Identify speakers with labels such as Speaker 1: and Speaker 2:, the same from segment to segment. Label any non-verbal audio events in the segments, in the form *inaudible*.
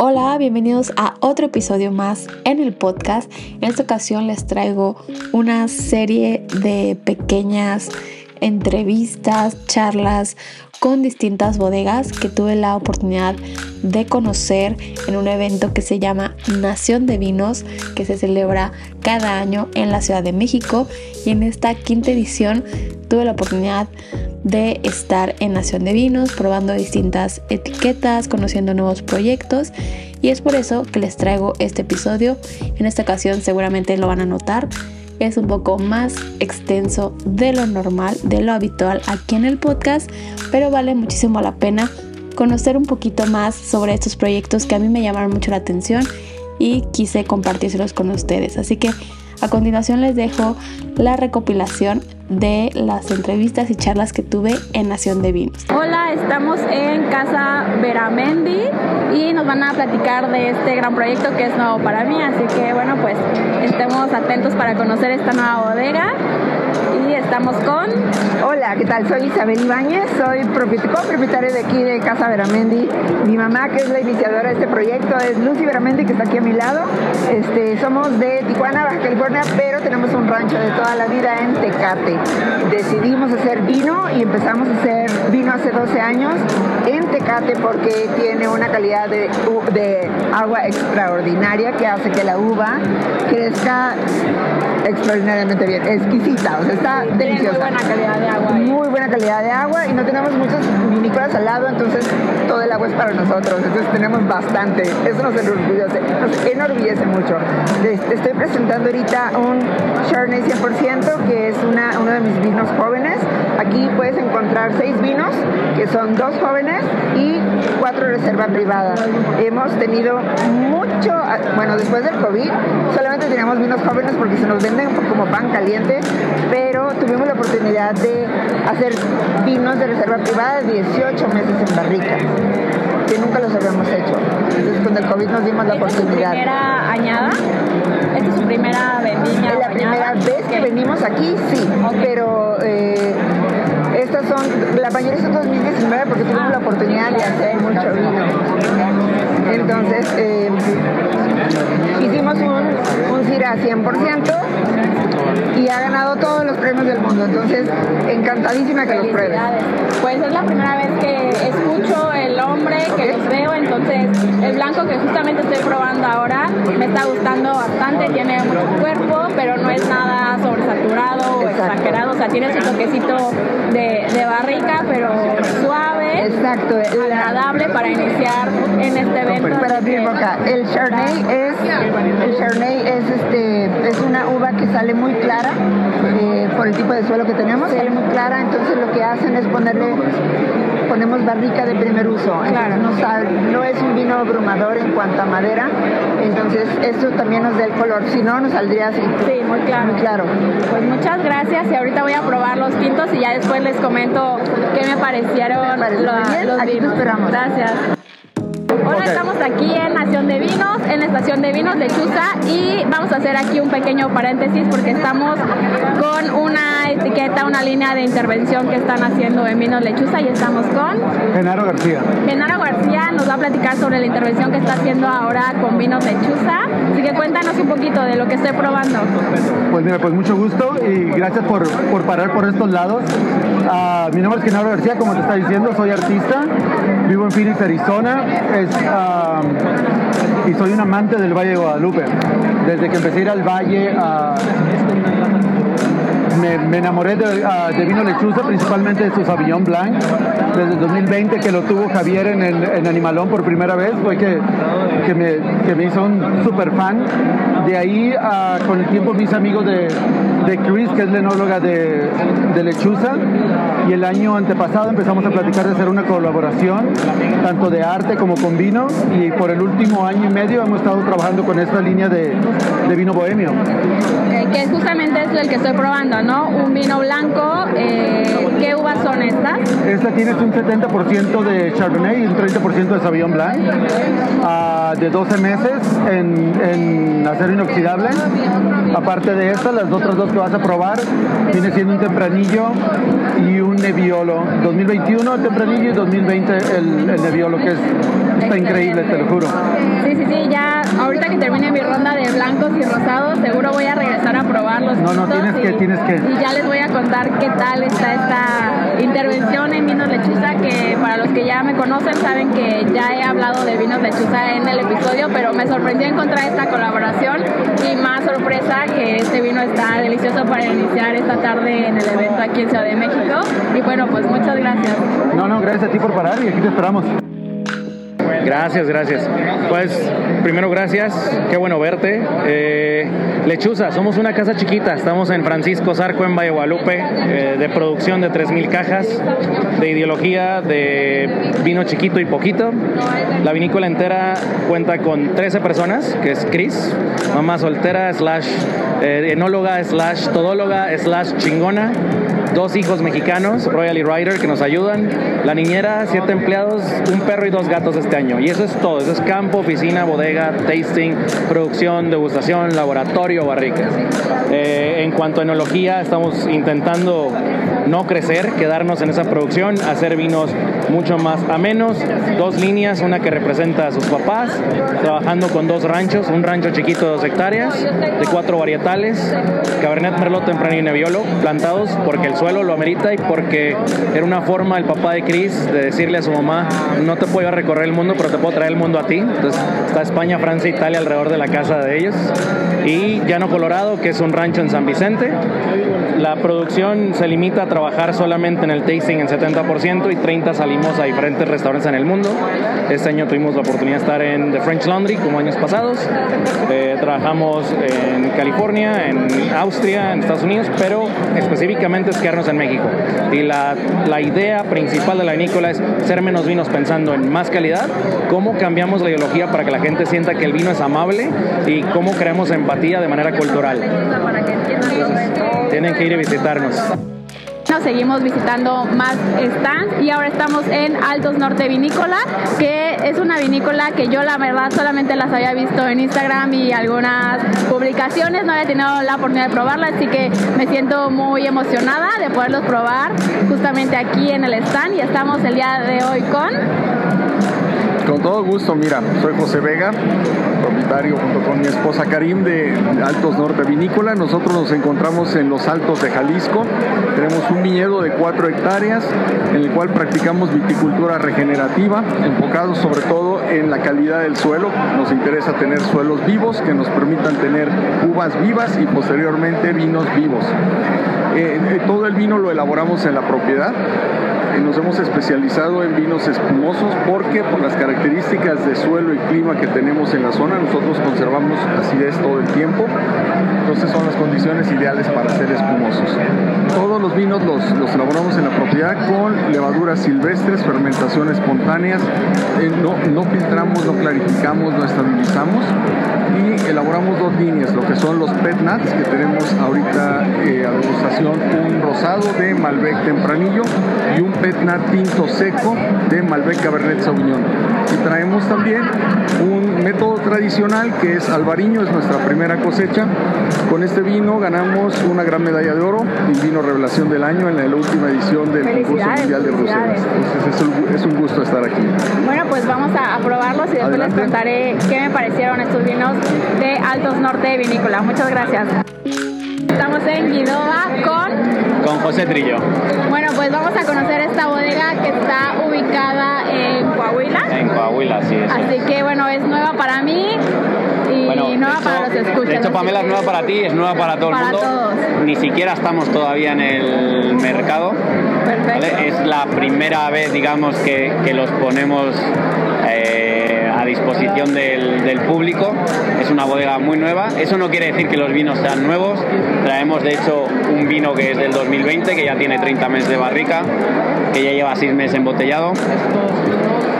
Speaker 1: Hola, bienvenidos a otro episodio más en el podcast. En esta ocasión les traigo una serie de pequeñas entrevistas, charlas con distintas bodegas que tuve la oportunidad de conocer en un evento que se llama Nación de Vinos, que se celebra cada año en la Ciudad de México. Y en esta quinta edición tuve la oportunidad de estar en Nación de Vinos, probando distintas etiquetas, conociendo nuevos proyectos y es por eso que les traigo este episodio. En esta ocasión seguramente lo van a notar. Es un poco más extenso de lo normal, de lo habitual aquí en el podcast, pero vale muchísimo la pena conocer un poquito más sobre estos proyectos que a mí me llamaron mucho la atención y quise compartírselos con ustedes. Así que a continuación les dejo la recopilación de las entrevistas y charlas que tuve en Nación de Vinos. Hola, estamos en Casa Veramendi y nos van a platicar de este gran proyecto que es nuevo para mí, así que bueno, pues estemos atentos para conocer esta nueva bodega y estamos con...
Speaker 2: Hola, ¿qué tal? Soy Isabel Ibáñez, soy propietaria de aquí de Casa Veramendi. Mi mamá, que es la iniciadora de este proyecto, es Lucy Veramendi, que está aquí a mi lado. Este, somos de Tijuana, Baja California, pero tenemos un rancho de toda la vida en Tecate. Decidimos hacer vino y empezamos a hacer vino hace 12 años Tecate porque tiene una calidad de, de agua extraordinaria que hace que la uva crezca extraordinariamente bien, exquisita, o sea, está deliciosa.
Speaker 1: Muy buena calidad de agua.
Speaker 2: Muy buena calidad de agua y no tenemos muchos vinícolas al lado, entonces todo el agua es para nosotros, entonces tenemos bastante. Eso nos enorgullece, nos enorgullece mucho. estoy presentando ahorita un Chardonnay 100%, que es una, uno de mis vinos jóvenes. Aquí puedes encontrar seis vinos, que son dos jóvenes y cuatro reserva privada. Hemos tenido mucho, bueno, después del COVID, solamente teníamos vinos jóvenes porque se nos venden como pan caliente, pero tuvimos la oportunidad de hacer vinos de reserva privada 18 meses en barrica, que nunca los habíamos hecho. Entonces con el COVID nos dimos la oportunidad.
Speaker 1: ¿Esta es su primera añada? ¿Esta es su primera vendimia?
Speaker 2: La primera vez que venimos aquí, sí, pero... Eh, estas son, la mayoría son 2019 porque tuvimos la oportunidad de hacer mucho vino. Entonces, eh, hicimos un, un CIRA 100% y ha ganado todos los premios del mundo. Entonces, encantadísima que los pruebes.
Speaker 1: Pues es la primera vez que escucho el hombre, que los veo, entonces el blanco que justamente estoy probando ahora me está gustando bastante, tiene mucho cuerpo, pero no es nada sobresaturado o exagerado, o sea, tiene su toquecito de, de barrica, pero suave,
Speaker 2: Exacto.
Speaker 1: agradable para iniciar en este evento.
Speaker 2: Mi boca. El Chardonnay es, el Chardonnay es, este, es una uva que sale muy clara eh, por el tipo de suelo que tenemos, sale muy clara, entonces lo que hacen es ponerle ponemos barrica de primer uso, no, no, es un vino abrumador en cuanto a madera, entonces eso también nos da el color, si no nos saldría así.
Speaker 1: Sí, muy claro.
Speaker 2: Muy claro.
Speaker 1: Pues muchas gracias y ahorita voy a probar los tintos y ya después les comento qué me parecieron los vinos.
Speaker 2: esperamos.
Speaker 1: Gracias. Hola, estamos aquí en Nación de Vinos, en la estación de Vinos Lechuza y vamos a hacer aquí un pequeño paréntesis porque estamos con una etiqueta, una línea de intervención que están haciendo en Vinos Lechuza y estamos con
Speaker 3: Genaro García.
Speaker 1: Genaro García nos va a platicar sobre la intervención que está haciendo ahora con Vinos Lechuza. Así que cuéntanos un poquito de lo que estoy probando.
Speaker 3: Pues mira, pues mucho gusto y gracias por, por parar por estos lados. Uh, mi nombre es Genaro García, como te está diciendo, soy artista, vivo en Phoenix, Arizona. Y soy un amante del Valle de Guadalupe. Desde que empecé a ir al valle a me, enamoré de, de, vino lechuza, principalmente de su Sauvignon Blanc. Desde el 2020 que lo tuvo Javier en, Animalón por primera vez, fue que, me, hizo un super fan. De ahí, uh, con el tiempo, mis amigos de, de Chris, que es la enóloga de, de lechuza, y el año antepasado empezamos a platicar de hacer una colaboración, tanto de arte como con vino, y por el último año y medio hemos estado trabajando con esta línea de, de vino bohemio.
Speaker 1: Okay, que justamente es el que estoy probando, ¿no? Un vino blanco. Eh, ¿Qué uvas son estas?
Speaker 3: Esta tiene un 70% de Chardonnay y un 30% de Sauvignon Blanc, uh, de 12 meses en, en, acero inoxidable. Aparte de esta, las otras dos vas a probar viene siendo un tempranillo y un Nebbiolo. 2021 el tempranillo y 2020 el, el Nebbiolo, que es
Speaker 4: está increíble, te lo juro.
Speaker 1: Sí, sí, sí, ya ahorita que termine mi ronda de blancos y rosados, seguro voy a regresar a probarlos.
Speaker 4: No, no, tienes que, tienes que.
Speaker 1: Y ya les voy a contar qué tal está esta intervención en vinos lechuza, que para los que ya me conocen saben que ya he hablado de vinos lechuza en el episodio, pero me sorprendió encontrar esta colaboración y más sorpresa que este vino está delicioso para iniciar esta tarde en el evento aquí en Ciudad de México. Y bueno, pues muchas gracias.
Speaker 4: No, no, gracias a ti por parar y aquí te esperamos.
Speaker 5: Gracias, gracias. Pues primero gracias, qué bueno verte. Eh, Lechuza, somos una casa chiquita, estamos en Francisco Zarco, en Valle Guadalupe, eh, de producción de 3.000 cajas, de ideología de vino chiquito y poquito. La vinícola entera cuenta con 13 personas, que es Cris, mamá soltera, slash eh, enóloga, slash todóloga, slash chingona dos hijos mexicanos, Royal y Ryder, que nos ayudan, la niñera, siete empleados, un perro y dos gatos este año. Y eso es todo, eso es campo, oficina, bodega, tasting, producción, degustación, laboratorio, barricas. Eh, en cuanto a enología, estamos intentando no crecer, quedarnos en esa producción, hacer vinos mucho más a menos, dos líneas, una que representa a sus papás, trabajando con dos ranchos, un rancho chiquito de dos hectáreas, de cuatro varietales, Cabernet Merlot Tempranillo y Nebbiolo, plantados porque el suelo lo amerita y porque era una forma el papá de Chris de decirle a su mamá, no te puedo recorrer el mundo, pero te puedo traer el mundo a ti. Entonces está España, Francia, Italia alrededor de la casa de ellos. Y Llano Colorado, que es un rancho en San Vicente. La producción se limita a trabajar solamente en el tasting en 70% y 30% salimos a diferentes restaurantes en el mundo. Este año tuvimos la oportunidad de estar en The French Laundry como años pasados. Eh, trabajamos en California, en Austria, en Estados Unidos, pero específicamente es quedarnos en México. Y la, la idea principal de la vinícola es ser menos vinos pensando en más calidad, cómo cambiamos la ideología para que la gente sienta que el vino es amable y cómo creamos empatía de manera cultural. Entonces, tienen que ir a visitarnos.
Speaker 1: Nos seguimos visitando más stands y ahora estamos en Altos Norte Vinícola, que es una vinícola que yo la verdad solamente las había visto en Instagram y algunas publicaciones, no había tenido la oportunidad de probarla, así que me siento muy emocionada de poderlos probar justamente aquí en el stand y estamos el día de hoy con
Speaker 6: con todo gusto, mira, soy José Vega, propietario junto con mi esposa Karim de Altos Norte Vinícola. Nosotros nos encontramos en los Altos de Jalisco. Tenemos un viñedo de 4 hectáreas en el cual practicamos viticultura regenerativa, enfocado sobre todo en la calidad del suelo. Nos interesa tener suelos vivos que nos permitan tener uvas vivas y posteriormente vinos vivos. Eh, eh, todo el vino lo elaboramos en la propiedad nos hemos especializado en vinos espumosos porque por las características de suelo y clima que tenemos en la zona, nosotros conservamos acidez todo el tiempo. Entonces son las condiciones ideales para ser espumosos. Todos los vinos los, elaboramos en la propiedad con levaduras silvestres, fermentación espontáneas. Eh, no, no filtramos, no clarificamos, no estabilizamos y elaboramos dos líneas, lo que son los pet nuts, que tenemos ahorita eh, a degustación un rosado de Malbec tempranillo y un pet nut tinto seco de Malbec Cabernet Sauvignon. Y traemos también un método tradicional que es albariño, es nuestra primera cosecha. Con este vino ganamos una gran medalla de oro y vino revelación del año en la última edición del concurso mundial de Bruselas. Entonces es un, gusto estar aquí.
Speaker 1: Bueno, pues vamos a, probarlos y después les contaré qué me parecieron estos vinos de Altos Norte Vinícola. Muchas gracias. Estamos en Guidoba con...
Speaker 5: Con José Trillo.
Speaker 1: Bueno, pues vamos a conocer esta bodega que está ubicada en Coahuila.
Speaker 5: En Coahuila, sí.
Speaker 1: Así que bueno, es nueva para mí y nueva para los escuchas.
Speaker 5: De hecho, Pamela es nueva para ti, es nueva para todo el mundo.
Speaker 1: Todos.
Speaker 5: Ni siquiera estamos todavía en el mercado.
Speaker 1: Perfecto.
Speaker 5: Es la primera vez, digamos, que, que los ponemos... Eh, a disposición del, del, público. Es una bodega muy nueva. Eso no quiere decir que los vinos sean nuevos. Traemos de hecho un vino que es del 2020, que ya tiene 30 meses de barrica, que ya lleva 6 meses embotellado.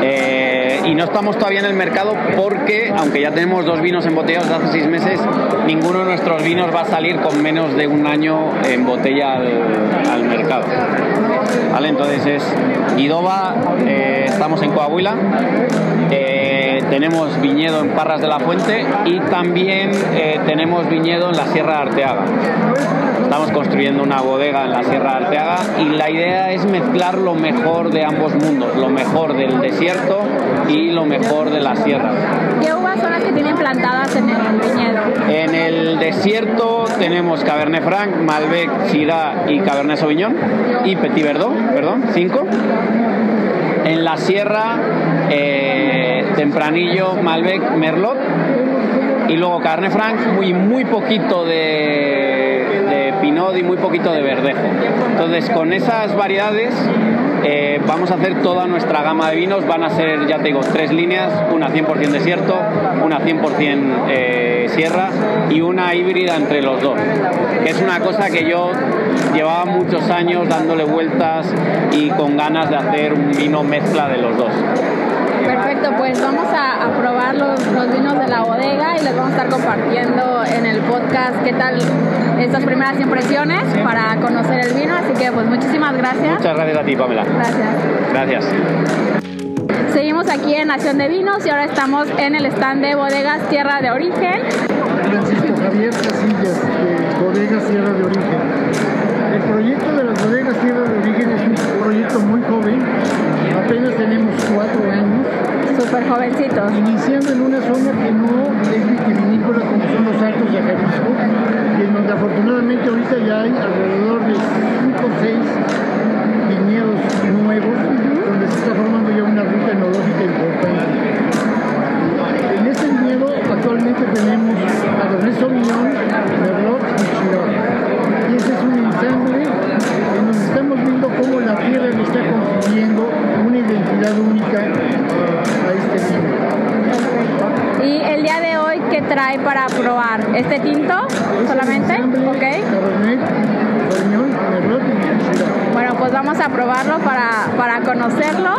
Speaker 5: Eh, y no estamos todavía en el mercado porque, aunque ya tenemos dos vinos embotellados de hace seis meses, ninguno de nuestros vinos va a salir con menos de un año en botella al, mercado. ¿Vale? Entonces es Idoba, eh, estamos en Coahuila. Eh, tenemos viñedo en Parras de la Fuente y también eh, tenemos viñedo en la Sierra de Arteaga. Estamos construyendo una bodega en la Sierra de Arteaga y la idea es mezclar lo mejor de ambos mundos, lo mejor del desierto
Speaker 7: y lo mejor de la sierra.
Speaker 1: ¿Qué uvas son las que tienen plantadas en el viñedo?
Speaker 7: En el desierto tenemos Cabernet Franc, Malbec, Syrah y Cabernet Sauvignon y Petit Verdot, perdón, cinco. En la sierra, eh, Tempranillo, Malbec, Merlot y luego Cabernet Franc, muy, muy poquito de, Pinot y muy poquito de Verdejo. Entonces, con esas variedades eh, vamos a hacer toda nuestra gama de vinos. Van a ser, ya te digo, tres líneas: una 100% desierto, una 100% eh, sierra y una híbrida entre los dos. Es una cosa que yo llevaba muchos años dándole vueltas y con ganas de hacer un vino mezcla de los dos.
Speaker 1: Pues vamos a, a probar los, los vinos de la bodega y les vamos a estar compartiendo en el podcast qué tal estas primeras impresiones para conocer el vino. Así que pues muchísimas gracias.
Speaker 7: Muchas gracias a ti, Pamela.
Speaker 1: Gracias.
Speaker 7: Gracias.
Speaker 1: Seguimos aquí en Nación de Vinos y ahora estamos en el stand de Bodegas Tierra de Origen.
Speaker 8: Francisco Javier Casillas, de Bodegas Tierra de Origen. El proyecto de las Bodegas Tierra de Origen es un proyecto muy joven, apenas tenemos cuatro años,
Speaker 1: Súper jovencitos.
Speaker 8: iniciando en una zona que no es vitivinícola como son los Altos de Jalisco, y en donde afortunadamente ahorita ya hay alrededor de 5 o 6 viñedos nuevos, donde se está formando ya una ruta enológica importante. En este viñedo actualmente tenemos Cabernet Sauvignon, Merlot y Syrah. Y ese es un ensamble en donde estamos viendo cómo la tierra le está confiriendo una identidad única a este.
Speaker 1: Y el día de hoy, ¿qué trae para probar? ¿Este tinto solamente? Ok. Bueno, pues vamos a probarlo para, para conocerlo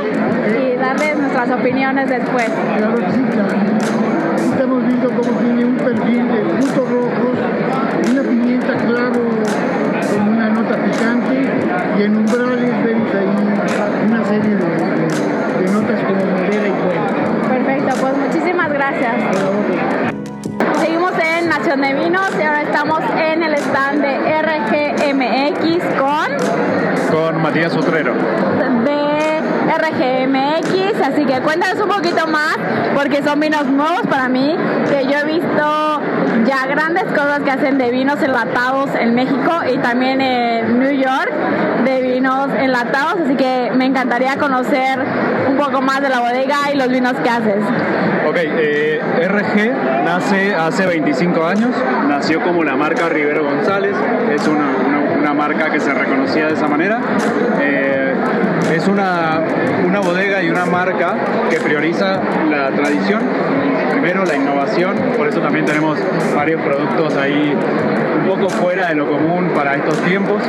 Speaker 1: y darles nuestras opiniones después.
Speaker 8: Claro Estamos viendo cómo tiene un perfil de frutos rojos, una pimienta claro con una nota picante y en umbrales vemos ahí una serie de, de- de notas como
Speaker 1: Perfecto, pues muchísimas gracias. Seguimos en Nación de Vinos y ahora estamos en el stand de RGMX con
Speaker 6: Con Matías Otrero.
Speaker 1: de RGMX, así que cuéntanos un poquito más, porque son vinos nuevos para mí, que yo he visto ya grandes cosas que hacen de vinos enlatados en México y también en New York de vinos enlatados, así que me encantaría conocer un poco más de la bodega y los vinos que haces.
Speaker 9: Ok, eh, RG nace hace 25 años, nació como la marca Rivero González, es una, una- marca que se reconocía de esa manera. Eh, es una, una bodega y una marca que prioriza la tradición, primero la innovación, por eso también tenemos varios productos ahí un poco fuera de lo común para estos tiempos,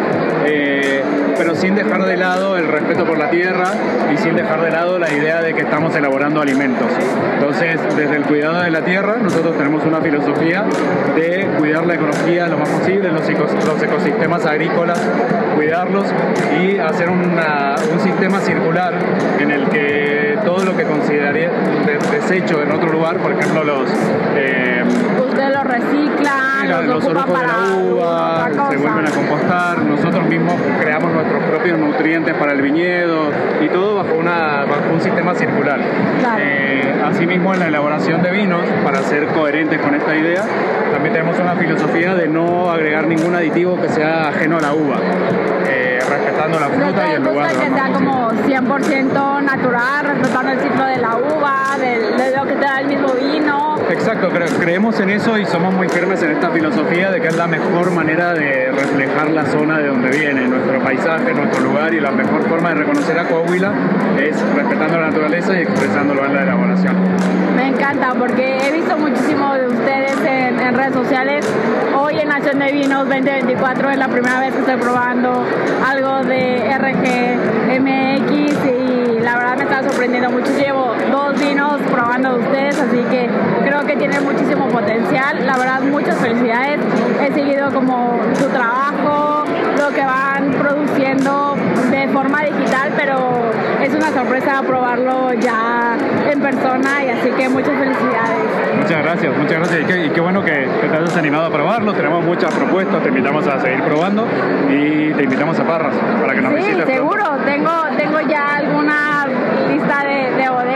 Speaker 9: eh, pero sin dejar de lado el respeto por la tierra y sin dejar de lado la idea de que estamos elaborando alimentos. Entonces, desde el cuidado de la tierra, nosotros tenemos una filosofía de cuidar la ecología lo más posible, los, los ecosistemas agrícolas, cuidarlos y hacer una- un sistema circular en el que todo lo que consideraría de- desecho en otro lugar, por ejemplo, los... eh,
Speaker 1: Ustedes los reciclan, los,
Speaker 9: los
Speaker 1: ocupan
Speaker 9: de la uva se vuelven a compostar, nosotros mismos creamos nuestros propios nutrientes para el viñedo y todo bajo, una, bajo un sistema circular.
Speaker 1: Claro.
Speaker 9: Eh, asimismo, en la elaboración de vinos, para ser coherentes con esta idea, también tenemos una filosofía de no agregar ningún aditivo que sea ajeno a la uva, eh, respetando la
Speaker 1: ¿No
Speaker 9: fruta y el lugar.
Speaker 1: que sea como 100% natural, respetando el ciclo de la uva, del- de, lo que te da el mismo vino?
Speaker 9: Exacto, cre- creemos en eso y somos muy firmes en esta filosofía de que es la mejor manera de reflejar la zona de donde viene, nuestro paisaje, nuestro lugar y la mejor forma de reconocer a Coahuila es respetando la naturaleza y expresándolo en la elaboración.
Speaker 1: Me encanta porque he visto muchísimo de ustedes en, en redes sociales. Hoy en Nación de Vinos 2024 es la primera vez que estoy probando algo de RGMX y la verdad me está sorprendiendo mucho. Llevo dos vinos probando de ustedes, así que creo que tienen muchísimo potencial. La verdad, muchas felicidades. He seguido como su trabajo, lo que van produciendo de forma digital, pero es una sorpresa probarlo ya en persona y así que muchas felicidades.
Speaker 9: Muchas gracias, muchas gracias y qué, y qué bueno que, que te hayas animado a probarlo. Tenemos muchas propuestas, te invitamos a seguir probando y te invitamos a Parras para que nos
Speaker 1: Sí,
Speaker 9: visites. pronto.
Speaker 1: seguro. Tengo, tengo ya alguna lista de, de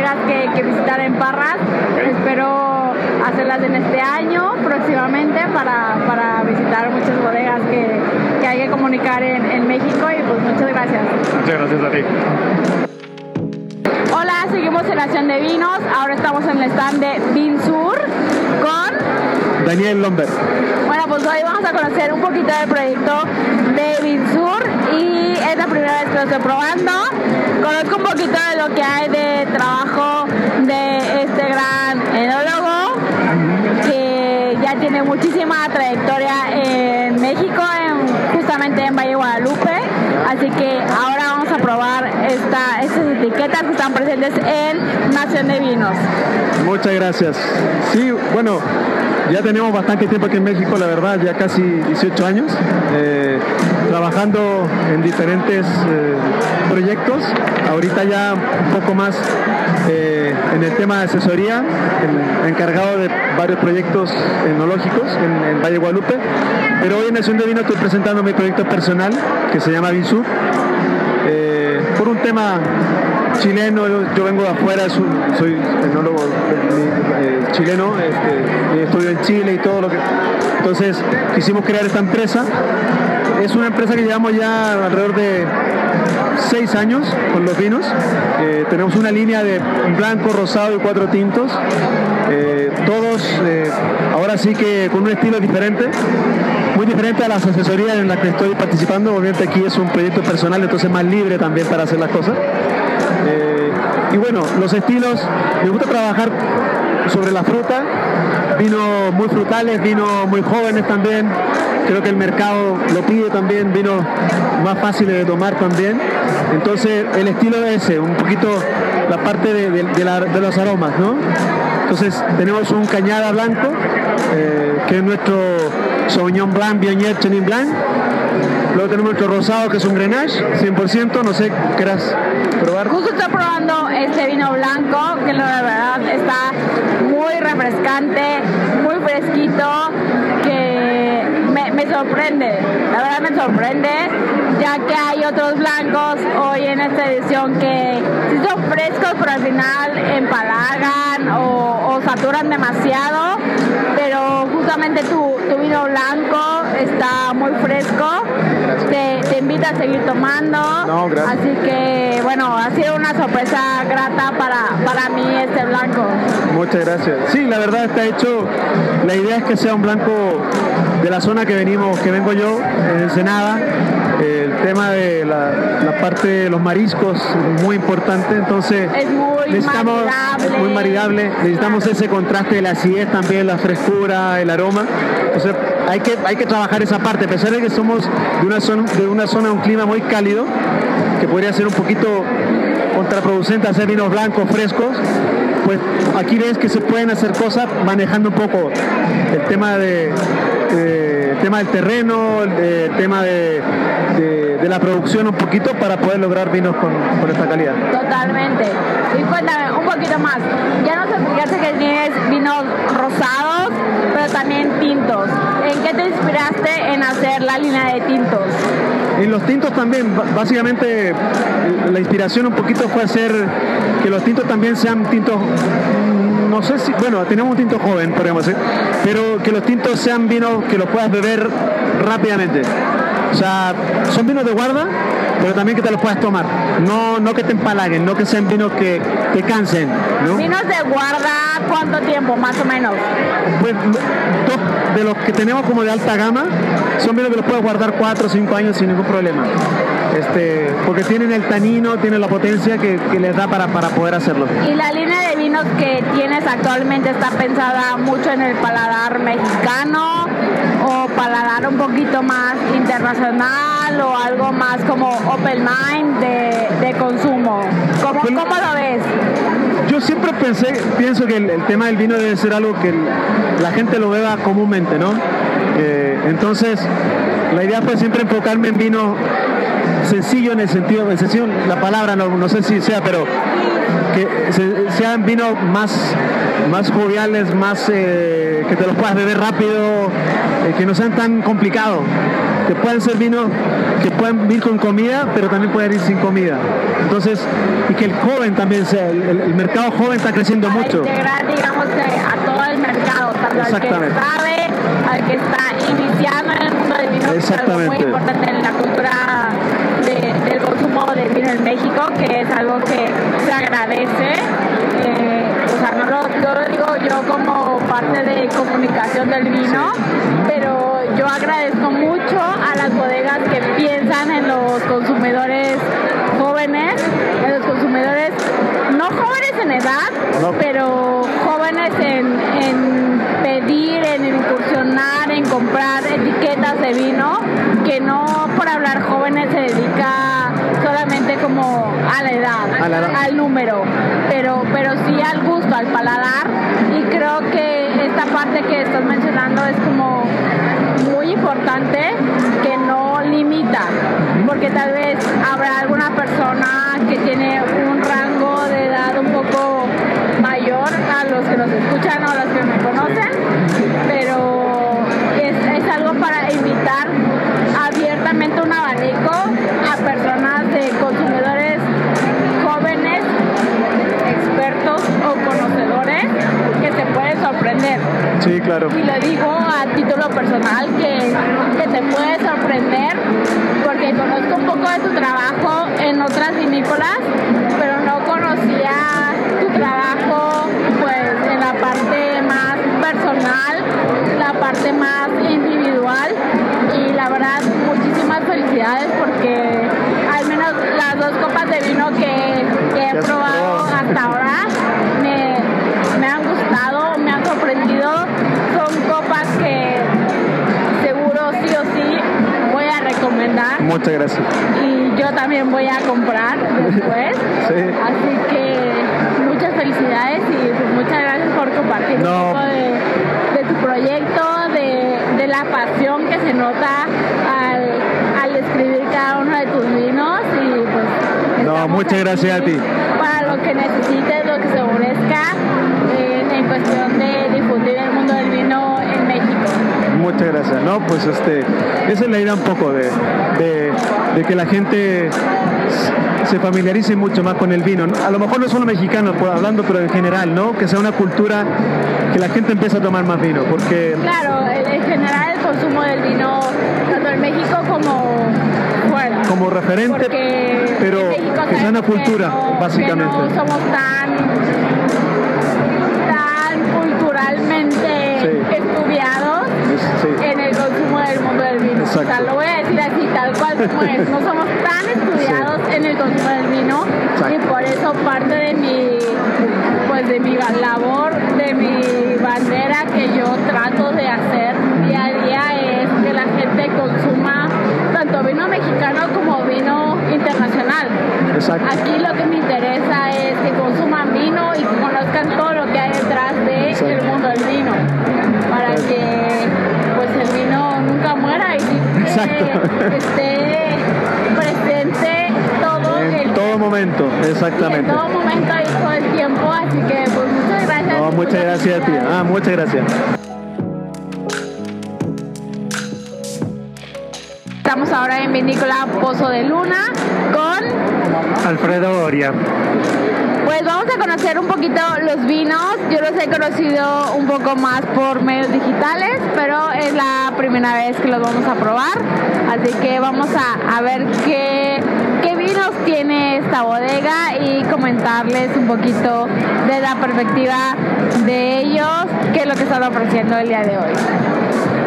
Speaker 1: bodegas que, que visitar en Parras. Espero hacerlas en este año próximamente para, para visitar muchas bodegas que, que hay que comunicar en, en México y pues muchas gracias.
Speaker 9: Muchas gracias a ti.
Speaker 1: Hola, seguimos en Nación de Vinos. Ahora estamos en el stand de Vinsur con
Speaker 4: Daniel Lomber.
Speaker 1: Bueno, pues hoy vamos a conocer un poquito del proyecto de Vinsur y es la primera vez que lo estoy probando. Conozco un poquito de lo que hay de trabajo de este gran enólogo que ya tiene muchísima trayectoria en México, en- justamente en Valle Guadalupe. Así que ahora vamos a probar esta, estas etiquetas que están presentes en Nación de Vinos.
Speaker 4: Muchas gracias. Sí, bueno, ya tenemos bastante tiempo aquí en México, la verdad, ya casi 18 años, eh, trabajando en diferentes eh, proyectos. Ahorita ya un poco más eh, en el tema de asesoría, en- encargado de varios proyectos enológicos en, en Valle Guadalupe. Pero hoy en Nación de Vino estoy presentando mi proyecto personal que se llama Vinsur. Eh, por un tema chileno, yo, vengo de afuera, soy enólogo eh, chileno, este, estudio en Chile y todo lo que... Entonces quisimos crear esta empresa. Es una empresa que llevamos ya alrededor de seis años con los vinos. Eh, tenemos una línea de blanco, rosado y cuatro tintos. Eh, todos eh, ahora sí que con un estilo diferente, muy diferente a las asesorías en las que estoy participando. Obviamente aquí es un proyecto personal, entonces más libre también para hacer las cosas. Y bueno, los estilos, me gusta trabajar sobre la fruta, vinos muy frutales, vinos muy jóvenes también, creo que el mercado lo pide también, vinos más fáciles de tomar también. Entonces el estilo es ese, un poquito la parte de, de- de la- los aromas, ¿no? Entonces tenemos un cañada blanco, eh, que es nuestro Sauvignon Blanc, Viognier, Chenin Blanc. Luego tenemos nuestro rosado, que es un Grenache, 100%, no sé, ¿querás probar?
Speaker 1: Justo estoy probando este vino blanco, que la verdad está muy refrescante, muy fresquito, me, sorprende, la verdad me sorprende, ya que hay otros blancos hoy en esta edición que sí son frescos, pero al final empalagan o, o saturan demasiado, pero justamente tu, tu vino blanco está muy fresco, te, te invita a seguir tomando.
Speaker 4: No.
Speaker 1: Así que bueno, ha sido una sorpresa grata para, para mí este blanco.
Speaker 4: Muchas gracias. Sí, la verdad está hecho. La idea es que sea un blanco de la zona que venimos, que vengo yo, en Ensenada. El tema de la, la parte de los mariscos es muy importante, entonces
Speaker 1: Es muy
Speaker 4: necesitamos
Speaker 1: maridable.
Speaker 4: es muy maridable. Necesitamos ese contraste de la acidez también, la frescura, el aroma. Entonces hay que hay que trabajar esa parte, a pesar de que somos de una zona de una zona un clima muy cálido, que podría ser un poquito contraproducente hacer vinos blancos frescos, pues aquí ves que se pueden hacer cosas manejando un poco el tema de eh, el tema del terreno, el, eh, tema de, de- de la producción un poquito para poder lograr vinos con, con esta calidad.
Speaker 1: Totalmente. Y cuéntame un poquito más. Ya nos explicaste que tienes vinos rosados, pero también tintos. ¿En qué te inspiraste en hacer la línea de tintos?
Speaker 4: En los tintos también, básicamente la inspiración un poquito fue hacer que los tintos también sean tintos, no sé si, bueno, tenemos un tinto joven, podríamos decir, pero que los tintos sean vinos que los puedas beber rápidamente. O sea, son vinos de guarda, pero también que te los puedas tomar. No, no que te empalaguen, no que sean vinos que te cansen, ¿no?
Speaker 1: Vinos de guarda, ¿cuánto tiempo más o menos?
Speaker 4: Pues de los que tenemos como de alta gama son vinos que los puedes guardar 4 o 5 años sin ningún problema. Este, porque tienen el tanino, tienen la potencia que, que les da para, para poder hacerlo.
Speaker 1: ¿Y la línea de vinos que tienes actualmente está pensada mucho en el paladar mexicano o paladar un poquito más internacional o algo más como open mind de, de consumo? ¿Cómo,
Speaker 4: Pues-
Speaker 1: ¿Cómo lo ves?
Speaker 4: Yo siempre pensé, pienso que el, el tema del vino debe ser algo que el- la gente lo beba comúnmente, ¿no? Eh, entonces, la idea fue siempre enfocarme en vino sencillo en el sentido, en sencillo la palabra, no, no sé si sea, pero que se- sean vinos más, más joviales, más eh, que te los puedas beber rápido, eh, que no sean tan complicados.
Speaker 10: que pueden ser vino, que pueden ir con comida, pero también pueden ir sin comida. Entonces, y que el joven también sea, el, el mercado joven está creciendo
Speaker 1: Para
Speaker 10: mucho.
Speaker 1: integrar, digamos, a todo el mercado, tanto al que
Speaker 10: Exactamente.
Speaker 1: sabe, al que está iniciando en el mundo del vino, que es algo muy
Speaker 10: Exactamente.
Speaker 1: importante en la cultura vino en México, que es algo que se agradece. Eh, o sea, no lo, no lo digo yo como parte de comunicación del vino, pero yo agradezco mucho a las bodegas que piensan en los consumidores jóvenes, en los consumidores no jóvenes en edad, pero jóvenes en, en pedir, en incursionar, en comprar etiquetas de vino, que no por hablar jóvenes se dedica solamente como a la edad,
Speaker 10: A la edad.
Speaker 1: al número, pero, pero sí al gusto, al paladar. Y creo que esta parte que estás mencionando es como muy importante que no limita, porque tal vez habrá alguna persona que tiene un rango de edad un poco mayor a los que nos escuchan o a los que me conocen,
Speaker 10: Sí, *laughs* claro.
Speaker 1: Y lo digo a título personal que, que te puede sorprender porque conozco un poco de tu trabajo en otras vinícolas,
Speaker 10: Muchas gracias.
Speaker 1: y yo también voy a comprar después. *laughs*
Speaker 10: Sí.
Speaker 1: Así que muchas felicidades y pues, muchas gracias por compartir
Speaker 10: No.
Speaker 1: un poco de, de tu proyecto, de, de la pasión que se nota al, al escribir cada uno de tus vinos y pues
Speaker 10: No, muchas gracias a ti.
Speaker 1: Para lo que necesites,
Speaker 10: No, pues este, esa es la idea un poco de, de- de que la gente se familiarice mucho más con el vino. ¿no? A lo mejor no solo mexicanos pues, hablando, pero en general, ¿no? Que sea una cultura que la gente empiece a tomar más vino, porque
Speaker 1: Claro, en en general el consumo del vino, tanto en México como fuera.
Speaker 10: como referente, pero que sea una cultura,
Speaker 1: que no-
Speaker 10: básicamente.
Speaker 1: que no somos tan así, tal cual como es. No somos tan estudiados en el consumo del vino
Speaker 10: Exacto.
Speaker 1: y por eso parte de mi, pues de mi labor, de mi bandera que yo trato de hacer día a día es que la gente consuma tanto vino mexicano como vino internacional.
Speaker 10: Exacto.
Speaker 1: Aquí lo que me interesa es que consuman vino y que conozcan todo lo que hay detrás del
Speaker 10: Exacto.
Speaker 1: mundo del vino, para que pues el vino nunca muera y que esté presente todo el Y
Speaker 10: exactamente.
Speaker 1: en todo momento y todo el tiempo, así que pues muchas gracias.
Speaker 10: No, muchas gracias a ti. Ah, muchas gracias.
Speaker 1: Estamos ahora en Vinícola Pozo de Luna con
Speaker 10: Alfredo Oria.
Speaker 1: Pues vamos a conocer un poquito los vinos. Yo los he conocido un poco más por medios digitales, pero es la primera vez que los vamos a probar. Así que vamos a, a ver qué, vinos tiene esta bodega y comentarles un poquito de la perspectiva de ellos, qué es lo que están ofreciendo el día de hoy.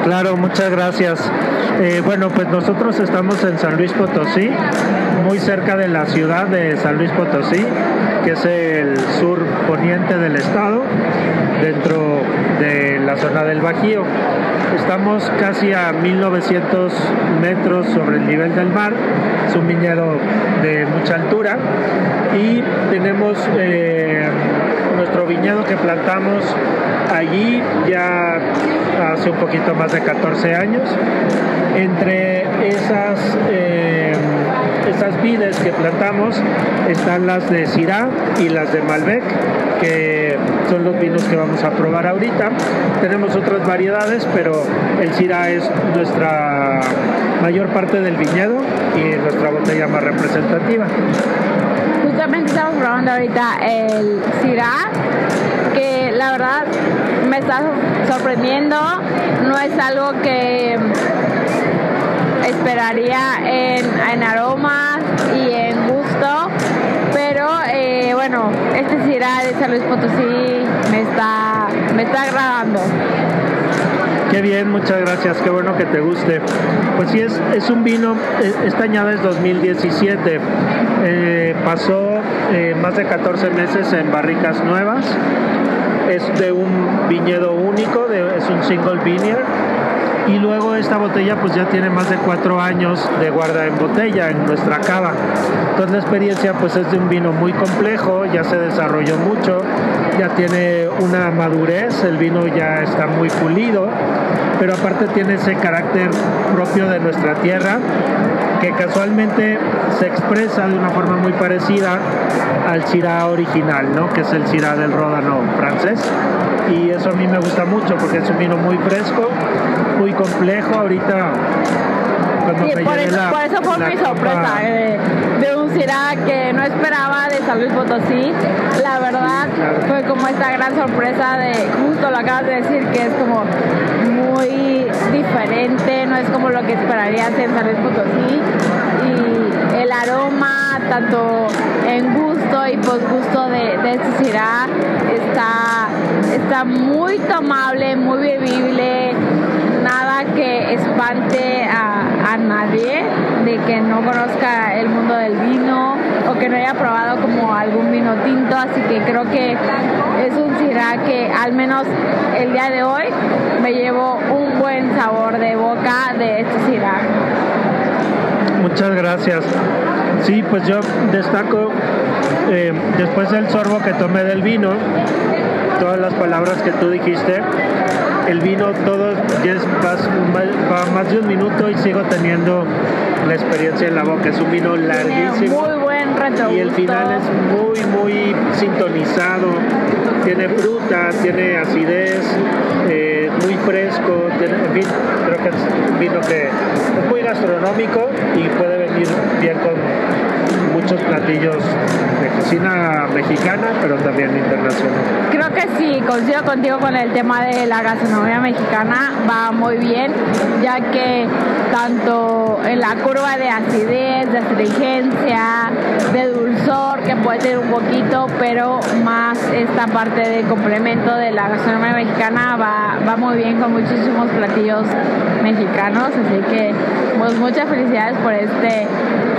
Speaker 11: Claro, muchas gracias. Eh, bueno, pues nosotros estamos en San Luis Potosí, muy cerca de la ciudad de San Luis Potosí, que es el sur poniente del estado, dentro de la zona del Bajío. Estamos casi a 1900 metros sobre el nivel del mar, es un viñedo de mucha altura y tenemos eh, nuestro viñedo que plantamos allí ya hace un poquito más de 14 años. Entre esas, eh, esas vides que plantamos están las de Syrah y las de Malbec que son los vinos que vamos a probar ahorita. Tenemos otras variedades, pero el Syrah es nuestra mayor parte del viñedo y nuestra botella más representativa.
Speaker 1: Justamente estamos probando ahorita el Syrah, que la verdad me está sorprendiendo. No es algo que esperaría en, aromas y Syrah de Luis Potosí me está, me está agradando.
Speaker 11: Qué bien, muchas gracias, qué bueno que te guste. Pues sí, es, es un vino, eh, esta añada es 2017, eh, pasó eh, más de 14 meses en barricas nuevas, es de un viñedo único, de- es un single vineyard. Y luego esta botella pues ya tiene más de cuatro años de guarda en botella en nuestra cava. Entonces la experiencia pues es de un vino muy complejo, ya se desarrolló mucho, ya tiene una madurez, el vino ya está muy pulido, pero aparte tiene ese carácter propio de nuestra tierra que casualmente se expresa de una forma muy parecida al Syrah original, ¿no? que es el Syrah del Ródano francés. Y eso a mí me gusta mucho porque es un vino muy fresco, muy complejo. Ahorita, cuando
Speaker 1: Sí,
Speaker 11: me
Speaker 1: por, eso,
Speaker 11: la-
Speaker 1: por eso fue mi sorpresa eh, de un Syrah que no esperaba de San Luis Potosí. La verdad fue como esta gran sorpresa de, justo lo acabas de decir, que es como muy diferente, no es como lo que esperarías en San Luis Potosí. Y el aroma, tanto en gusto y posgusto de, de este Syrah, está, está muy tomable, muy bebible, que espante a, a nadie de que no conozca el mundo del vino o que no haya probado como algún vino tinto, así que creo que es un Syrah que al menos el día de hoy me llevo un buen sabor de boca de este Syrah.
Speaker 11: Muchas gracias. Sí, pues yo destaco, eh, después del sorbo que tomé del vino, todas las palabras que tú dijiste, el vino todo ya es más, va más de un minuto y sigo teniendo la experiencia en la boca. Es un vino larguísimo.
Speaker 1: muy buen retrogusto.
Speaker 11: Y el final es muy, muy sintonizado. Tiene fruta, tiene acidez, eh, muy fresco. Tiene, en fin, creo que es un vino que es muy gastronómico y puede venir bien con muchos platillos de cocina mexicana, pero también internacional.
Speaker 1: Creo que sí, coincido contigo con el tema de la gastronomía mexicana, va muy bien, ya que tanto en la curva de acidez, de astringencia, de dulzor, que puede tener un poquito, pero más esta parte de complemento de la gastronomía mexicana va, va muy bien con muchísimos platillos mexicanos, así que pues muchas felicidades por este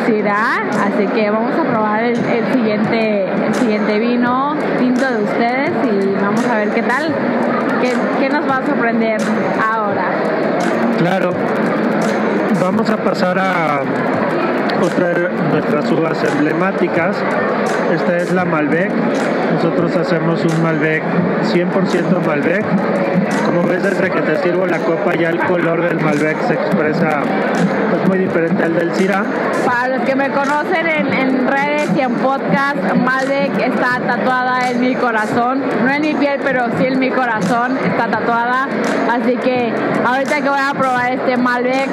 Speaker 1: Así que vamos a probar el, el siguiente el siguiente vino tinto de ustedes y vamos a ver qué tal, qué, qué nos va a sorprender ahora.
Speaker 11: Claro. Vamos a pasar a otra de nuestras uvas emblemáticas. Esta es la Malbec. Nosotros hacemos un Malbec 100% Malbec. Como ves desde que te sirvo la copa ya el color del Malbec se expresa pues, muy diferente al del Syrah.
Speaker 1: Para los que me conocen en, en redes y en podcast, Malbec está tatuada en mi corazón. No en mi piel, pero sí en mi corazón está tatuada. Así que ahorita que voy a probar este Malbec,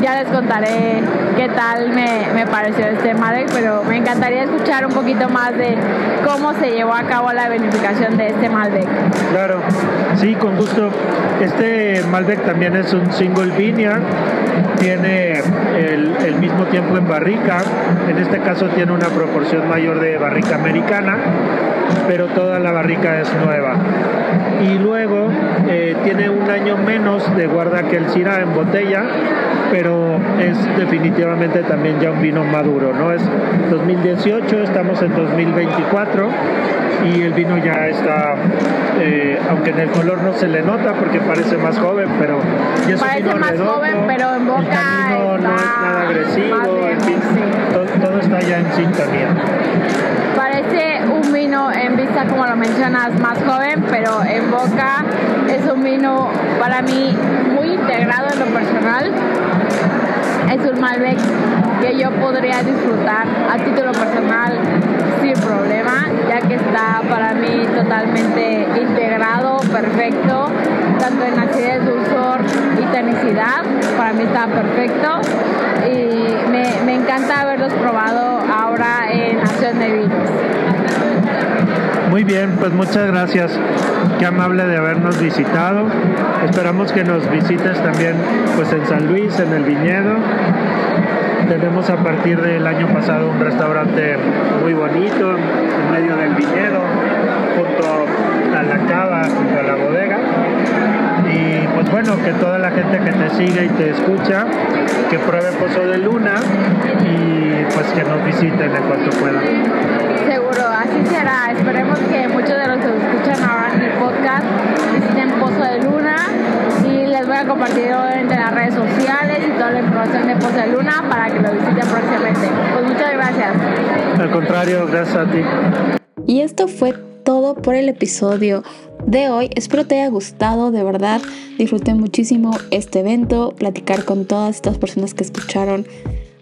Speaker 1: ya les contaré qué tal me, me pareció este Malbec, pero me encantaría escuchar un poquito más de cómo se llevó a cabo la beneficación de este Malbec.
Speaker 11: Claro, sí, con gusto. Este Malbec también es un single vineyard, tiene el mismo tiempo en barrica, en este caso tiene una proporción mayor de barrica americana, pero toda la barrica es nueva. Y luego eh, tiene un año menos de guarda que el Syrah en botella, pero es definitivamente también ya un vino maduro, ¿no? Es 2018, estamos en 2024 y el vino ya está, eh, aunque en el color no se le nota porque parece más joven, pero ya es un vino
Speaker 1: más
Speaker 11: redondo,
Speaker 1: joven, pero en boca
Speaker 11: el no es nada agresivo,
Speaker 1: bien,
Speaker 11: en fin, to- todo está ya en sintonía.
Speaker 1: Parece un vino en vista, como lo mencionas, más joven, pero en boca es un vino para mí muy integrado en lo personal. Es un Malbec que yo podría disfrutar a título personal sin problema, ya que está para mí totalmente integrado, perfecto, tanto en acidez, dulzor y tenicidad, para mí está perfecto y me, me encanta haberlos probado ahora en Acción de Vinos.
Speaker 11: Muy bien, pues muchas gracias. Qué amable de habernos visitado. Esperamos que nos visites también pues en San Luis, en el viñedo. Tenemos a partir del año pasado un restaurante muy bonito en medio del viñedo, junto a la cava, junto a la bodega. Y pues bueno, que toda la gente que te sigue y te escucha, que pruebe Pozo de Luna y pues que nos visiten en cuanto puedan.
Speaker 1: Seguro, así será. Esperemos que muchos de los que escuchan ahora en el podcast visiten Pozo de Luna y les voy a compartir obviamente las redes sociales y toda la información de Pozo de Luna para que lo visiten próximamente. Pues muchas gracias.
Speaker 11: Al contrario, gracias a ti.
Speaker 12: Y esto fue todo por el episodio de hoy. Espero te haya gustado, de verdad. Disfruté muchísimo este evento, platicar con todas estas personas que escucharon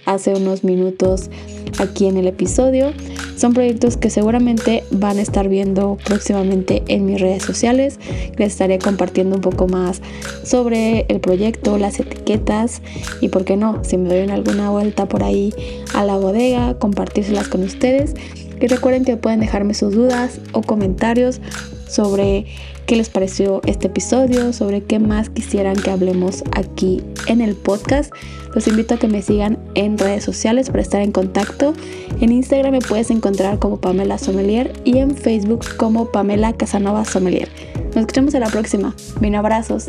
Speaker 12: hace unos minutos aquí en el episodio. Son proyectos que seguramente van a estar viendo próximamente en mis redes sociales. Les estaré compartiendo un poco más sobre el proyecto, las etiquetas y por qué no, si me doy alguna vuelta por ahí a la bodega, compartírselas con ustedes. Y recuerden que pueden dejarme sus dudas o comentarios sobre qué les pareció este episodio, sobre qué más quisieran que hablemos aquí en el podcast. Los invito a que me sigan en redes sociales para estar en contacto. En Instagram me puedes encontrar como Pamela Sommelier y en Facebook como Pamela Casanova Sommelier. Nos escuchamos en la próxima. Bien, abrazos.